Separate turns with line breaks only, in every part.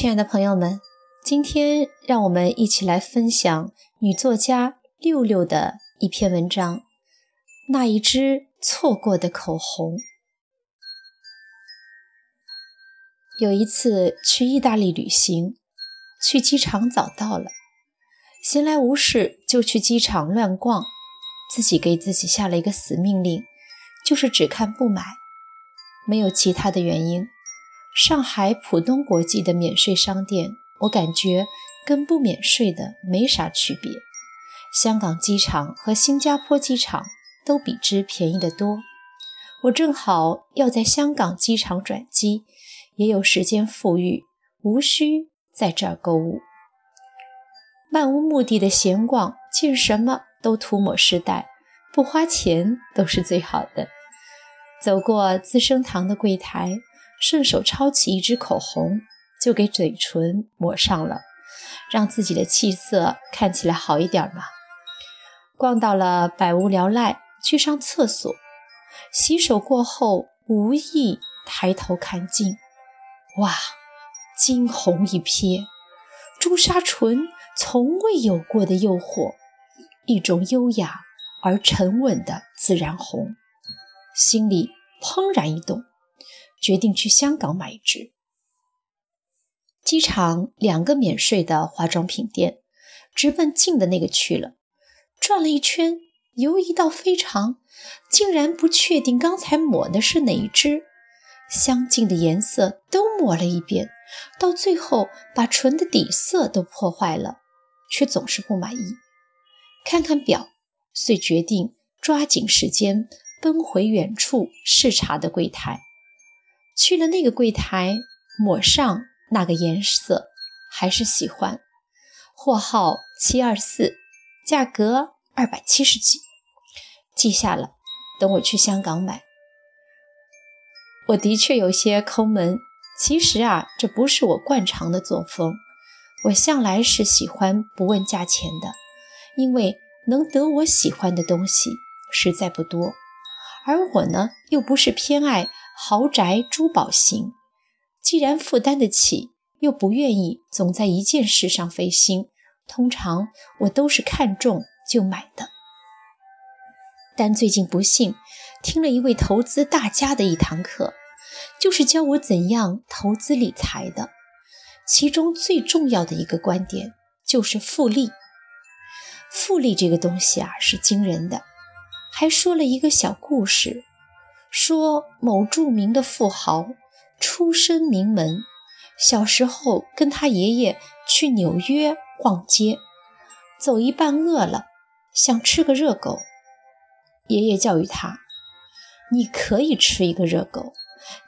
亲爱的朋友们，今天让我们一起来分享女作家六六的一篇文章《那一支错过的口红》。有一次去意大利旅行，去机场早到了，闲来无事就去机场乱逛，自己给自己下了一个死命令，就是只看不买，没有其他的原因。上海浦东国际的免税商店，我感觉跟不免税的没啥区别。香港机场和新加坡机场都比之便宜得多。我正好要在香港机场转机。也有时间富裕，无需在这儿购物，漫无目的的闲逛，见什么都涂抹试戴，不花钱都是最好的。走过资生堂的柜台，顺手抄起一支口红，就给嘴唇抹上了，让自己的气色看起来好一点嘛。逛到了百无聊赖，去上厕所，洗手过后，无意抬头看镜。哇，惊鸿一瞥，朱砂唇从未有过的诱惑，一种优雅而沉稳的自然红，心里怦然一动，决定去香港买一支。机场两个免税的化妆品店，直奔近的那个去了，转了一圈，犹疑到非常，竟然不确定刚才抹的是哪一支。相近的颜色都抹了一遍，到最后把唇的底色都破坏了，却总是不满意。看看表，遂决定抓紧时间奔回远处视察的柜台。去了那个柜台，抹上那个颜色，还是喜欢。货号七二四，价格二百七十几，记下了，等我去香港买。我的确有些抠门，其实啊，这不是我惯常的作风。我向来是喜欢不问价钱的，因为能得我喜欢的东西实在不多。而我呢，又不是偏爱豪宅珠宝型，既然负担得起，又不愿意总在一件事上费心，通常我都是看中就买的。但最近不幸听了一位投资大家的一堂课。就是教我怎样投资理财的，其中最重要的一个观点就是复利。复利这个东西啊是惊人的，还说了一个小故事，说某著名的富豪出身名门，小时候跟他爷爷去纽约逛街，走一半饿了，想吃个热狗，爷爷教育他：“你可以吃一个热狗。”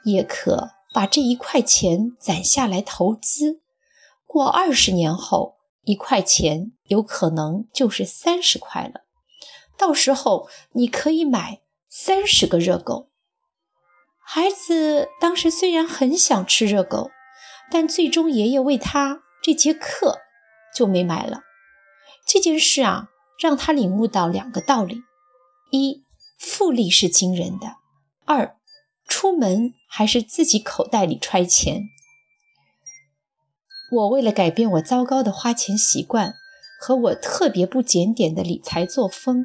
也可把这一块钱攒下来投资，过二十年后，一块钱有可能就是三十块了。到时候你可以买三十个热狗。孩子当时虽然很想吃热狗，但最终爷爷为他这节课就没买了。这件事啊，让他领悟到两个道理：一，复利是惊人的；二。出门还是自己口袋里揣钱。我为了改变我糟糕的花钱习惯和我特别不检点的理财作风，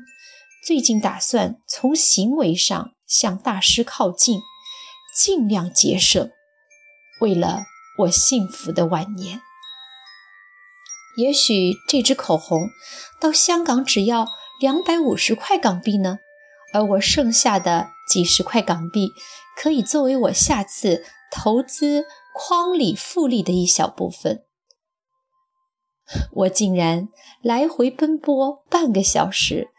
最近打算从行为上向大师靠近，尽量节省，为了我幸福的晚年。也许这支口红到香港只要两百五十块港币呢，而我剩下的几十块港币。可以作为我下次投资框里复利的一小部分。我竟然来回奔波半个小时，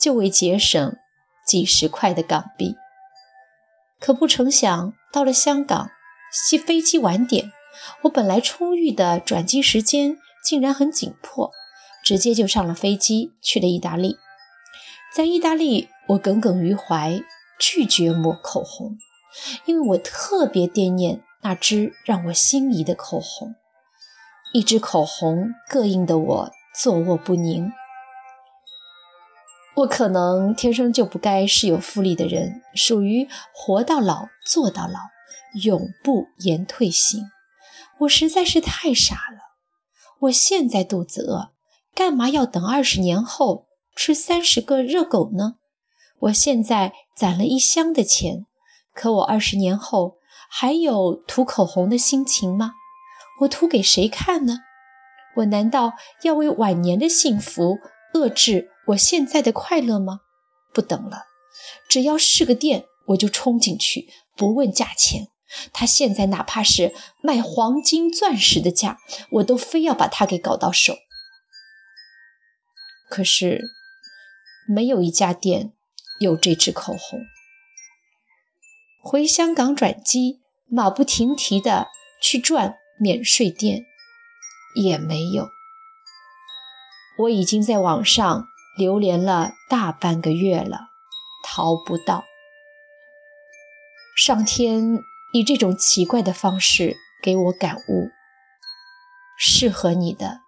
就为节省几十块的港币。可不成想，到了香港，系飞机晚点，我本来充裕的转机时间竟然很紧迫，直接就上了飞机去了意大利。在意大利，我耿耿于怀，拒绝抹口红。因为我特别惦念那支让我心仪的口红，一支口红膈应的我坐卧不宁。我可能天生就不该是有复利的人，属于活到老做到老，永不言退型。我实在是太傻了。我现在肚子饿，干嘛要等二十年后吃三十个热狗呢？我现在攒了一箱的钱，可我二十年后还有涂口红的心情吗？我涂给谁看呢？我难道要为晚年的幸福遏制我现在的快乐吗？不等了，只要是个店，我就冲进去，不问价钱。他现在哪怕是卖黄金钻石的价，我都非要把他给搞到手。可是，没有一家店有这支口红。回香港转机，马不停蹄的去转免税店，也没有。我已经在网上流连了大半个月了，逃不到。上天。以这种奇怪的方式给我感悟：适合你的，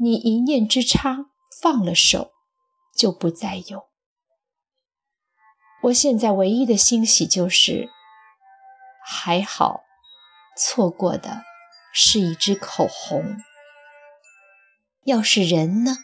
你一念之差放了手，就不再有。我现在唯一的欣喜就是，还好，错过的是一支口红。要是人呢？